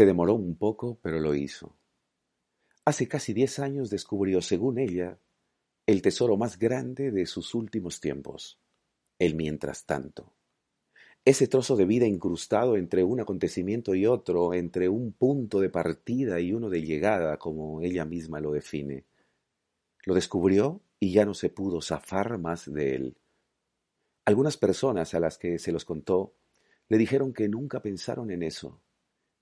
Se demoró un poco, pero lo hizo. Hace casi diez años descubrió, según ella, el tesoro más grande de sus últimos tiempos, el mientras tanto. Ese trozo de vida incrustado entre un acontecimiento y otro, entre un punto de partida y uno de llegada, como ella misma lo define. Lo descubrió y ya no se pudo zafar más de él. Algunas personas a las que se los contó le dijeron que nunca pensaron en eso,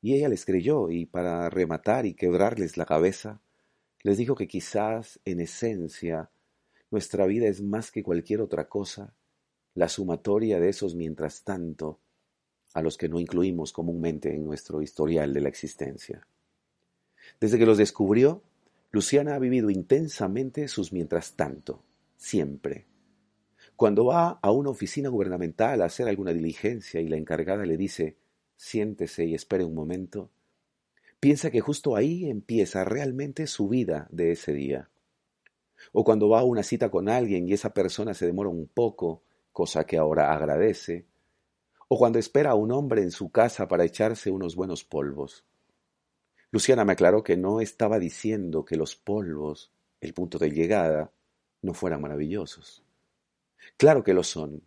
y ella les creyó y para rematar y quebrarles la cabeza, les dijo que quizás en esencia nuestra vida es más que cualquier otra cosa, la sumatoria de esos mientras tanto a los que no incluimos comúnmente en nuestro historial de la existencia. Desde que los descubrió, Luciana ha vivido intensamente sus mientras tanto, siempre. Cuando va a una oficina gubernamental a hacer alguna diligencia y la encargada le dice siéntese y espere un momento, piensa que justo ahí empieza realmente su vida de ese día. O cuando va a una cita con alguien y esa persona se demora un poco, cosa que ahora agradece, o cuando espera a un hombre en su casa para echarse unos buenos polvos. Luciana me aclaró que no estaba diciendo que los polvos, el punto de llegada, no fueran maravillosos. Claro que lo son,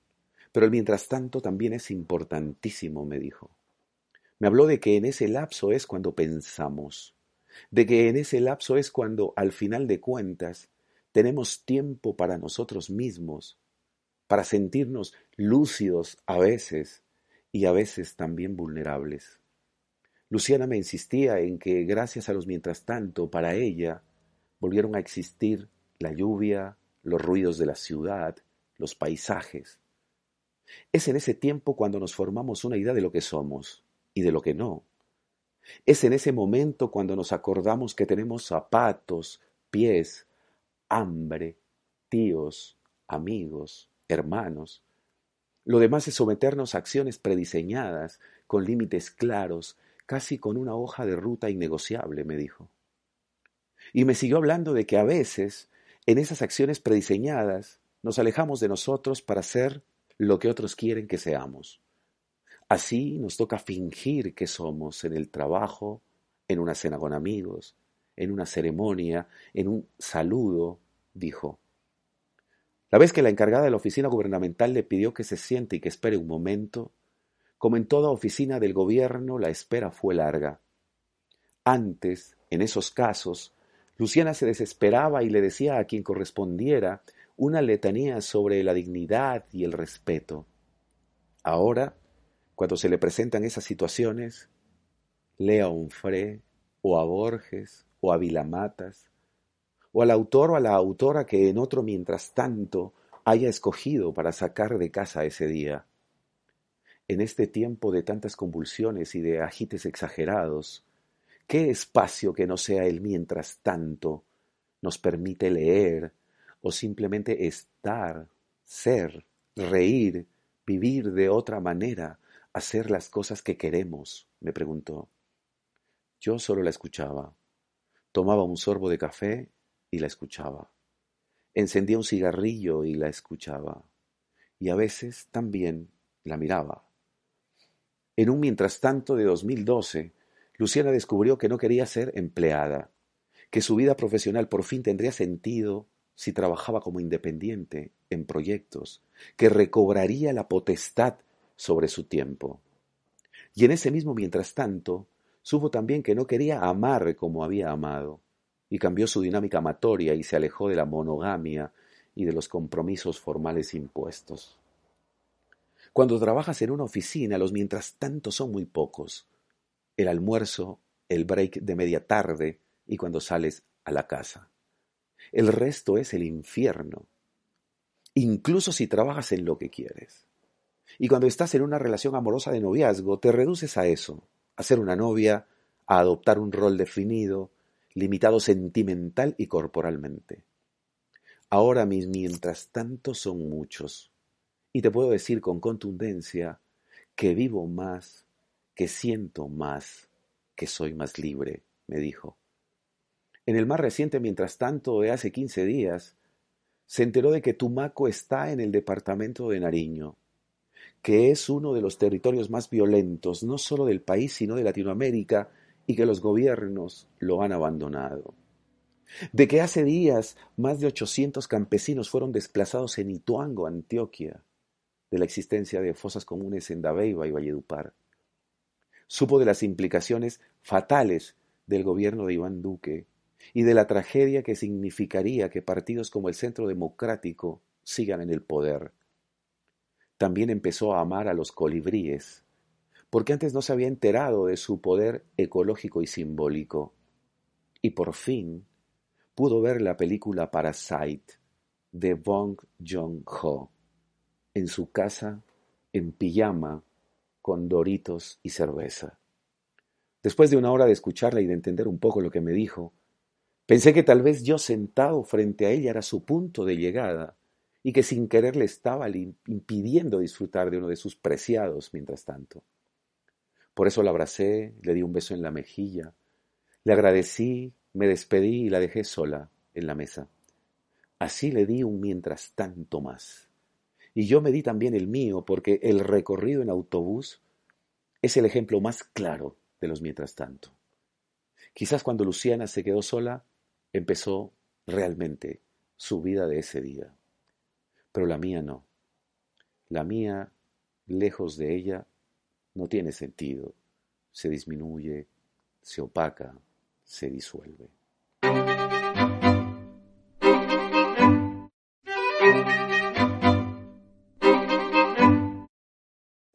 pero el mientras tanto también es importantísimo, me dijo. Me habló de que en ese lapso es cuando pensamos, de que en ese lapso es cuando, al final de cuentas, tenemos tiempo para nosotros mismos, para sentirnos lúcidos a veces y a veces también vulnerables. Luciana me insistía en que gracias a los mientras tanto, para ella, volvieron a existir la lluvia, los ruidos de la ciudad, los paisajes. Es en ese tiempo cuando nos formamos una idea de lo que somos, y de lo que no. Es en ese momento cuando nos acordamos que tenemos zapatos, pies, hambre, tíos, amigos, hermanos. Lo demás es someternos a acciones prediseñadas, con límites claros, casi con una hoja de ruta innegociable, me dijo. Y me siguió hablando de que a veces, en esas acciones prediseñadas, nos alejamos de nosotros para ser lo que otros quieren que seamos. Así nos toca fingir que somos en el trabajo, en una cena con amigos, en una ceremonia, en un saludo, dijo. La vez que la encargada de la oficina gubernamental le pidió que se siente y que espere un momento, como en toda oficina del gobierno, la espera fue larga. Antes, en esos casos, Luciana se desesperaba y le decía a quien correspondiera una letanía sobre la dignidad y el respeto. Ahora, cuando se le presentan esas situaciones, lea a Onfré, o a Borges, o a Vilamatas, o al autor o a la autora que en otro mientras tanto haya escogido para sacar de casa ese día. En este tiempo de tantas convulsiones y de agites exagerados, ¿qué espacio que no sea el mientras tanto nos permite leer o simplemente estar, ser, reír, vivir de otra manera, hacer las cosas que queremos? me preguntó. Yo solo la escuchaba. Tomaba un sorbo de café y la escuchaba. Encendía un cigarrillo y la escuchaba. Y a veces también la miraba. En un mientras tanto de 2012, Luciana descubrió que no quería ser empleada, que su vida profesional por fin tendría sentido si trabajaba como independiente en proyectos, que recobraría la potestad sobre su tiempo. Y en ese mismo mientras tanto, supo también que no quería amar como había amado, y cambió su dinámica amatoria y se alejó de la monogamia y de los compromisos formales impuestos. Cuando trabajas en una oficina, los mientras tanto son muy pocos. El almuerzo, el break de media tarde y cuando sales a la casa. El resto es el infierno. incluso si trabajas en lo que quieres. Y cuando estás en una relación amorosa de noviazgo, te reduces a eso, a ser una novia, a adoptar un rol definido, limitado sentimental y corporalmente. Ahora mis mientras tanto son muchos, y te puedo decir con contundencia que vivo más, que siento más, que soy más libre, me dijo. En el más reciente mientras tanto de hace quince días, se enteró de que Tumaco está en el departamento de Nariño, que es uno de los territorios más violentos, no solo del país, sino de Latinoamérica, y que los gobiernos lo han abandonado. De que hace días más de 800 campesinos fueron desplazados en Ituango, Antioquia, de la existencia de fosas comunes en Dabeiba y Valledupar. Supo de las implicaciones fatales del gobierno de Iván Duque y de la tragedia que significaría que partidos como el Centro Democrático sigan en el poder. También empezó a amar a los colibríes, porque antes no se había enterado de su poder ecológico y simbólico. Y por fin pudo ver la película Parasite de Bong Joon-ho en su casa, en pijama, con doritos y cerveza. Después de una hora de escucharla y de entender un poco lo que me dijo, Pensé que tal vez yo sentado frente a ella era su punto de llegada y que sin querer le estaba impidiendo disfrutar de uno de sus preciados mientras tanto. Por eso la abracé, le di un beso en la mejilla, le agradecí, me despedí y la dejé sola en la mesa. Así le di un mientras tanto más. Y yo me di también el mío porque el recorrido en autobús es el ejemplo más claro de los mientras tanto. Quizás cuando Luciana se quedó sola, empezó realmente su vida de ese día. Pero la mía no. La mía, lejos de ella, no tiene sentido. Se disminuye, se opaca, se disuelve.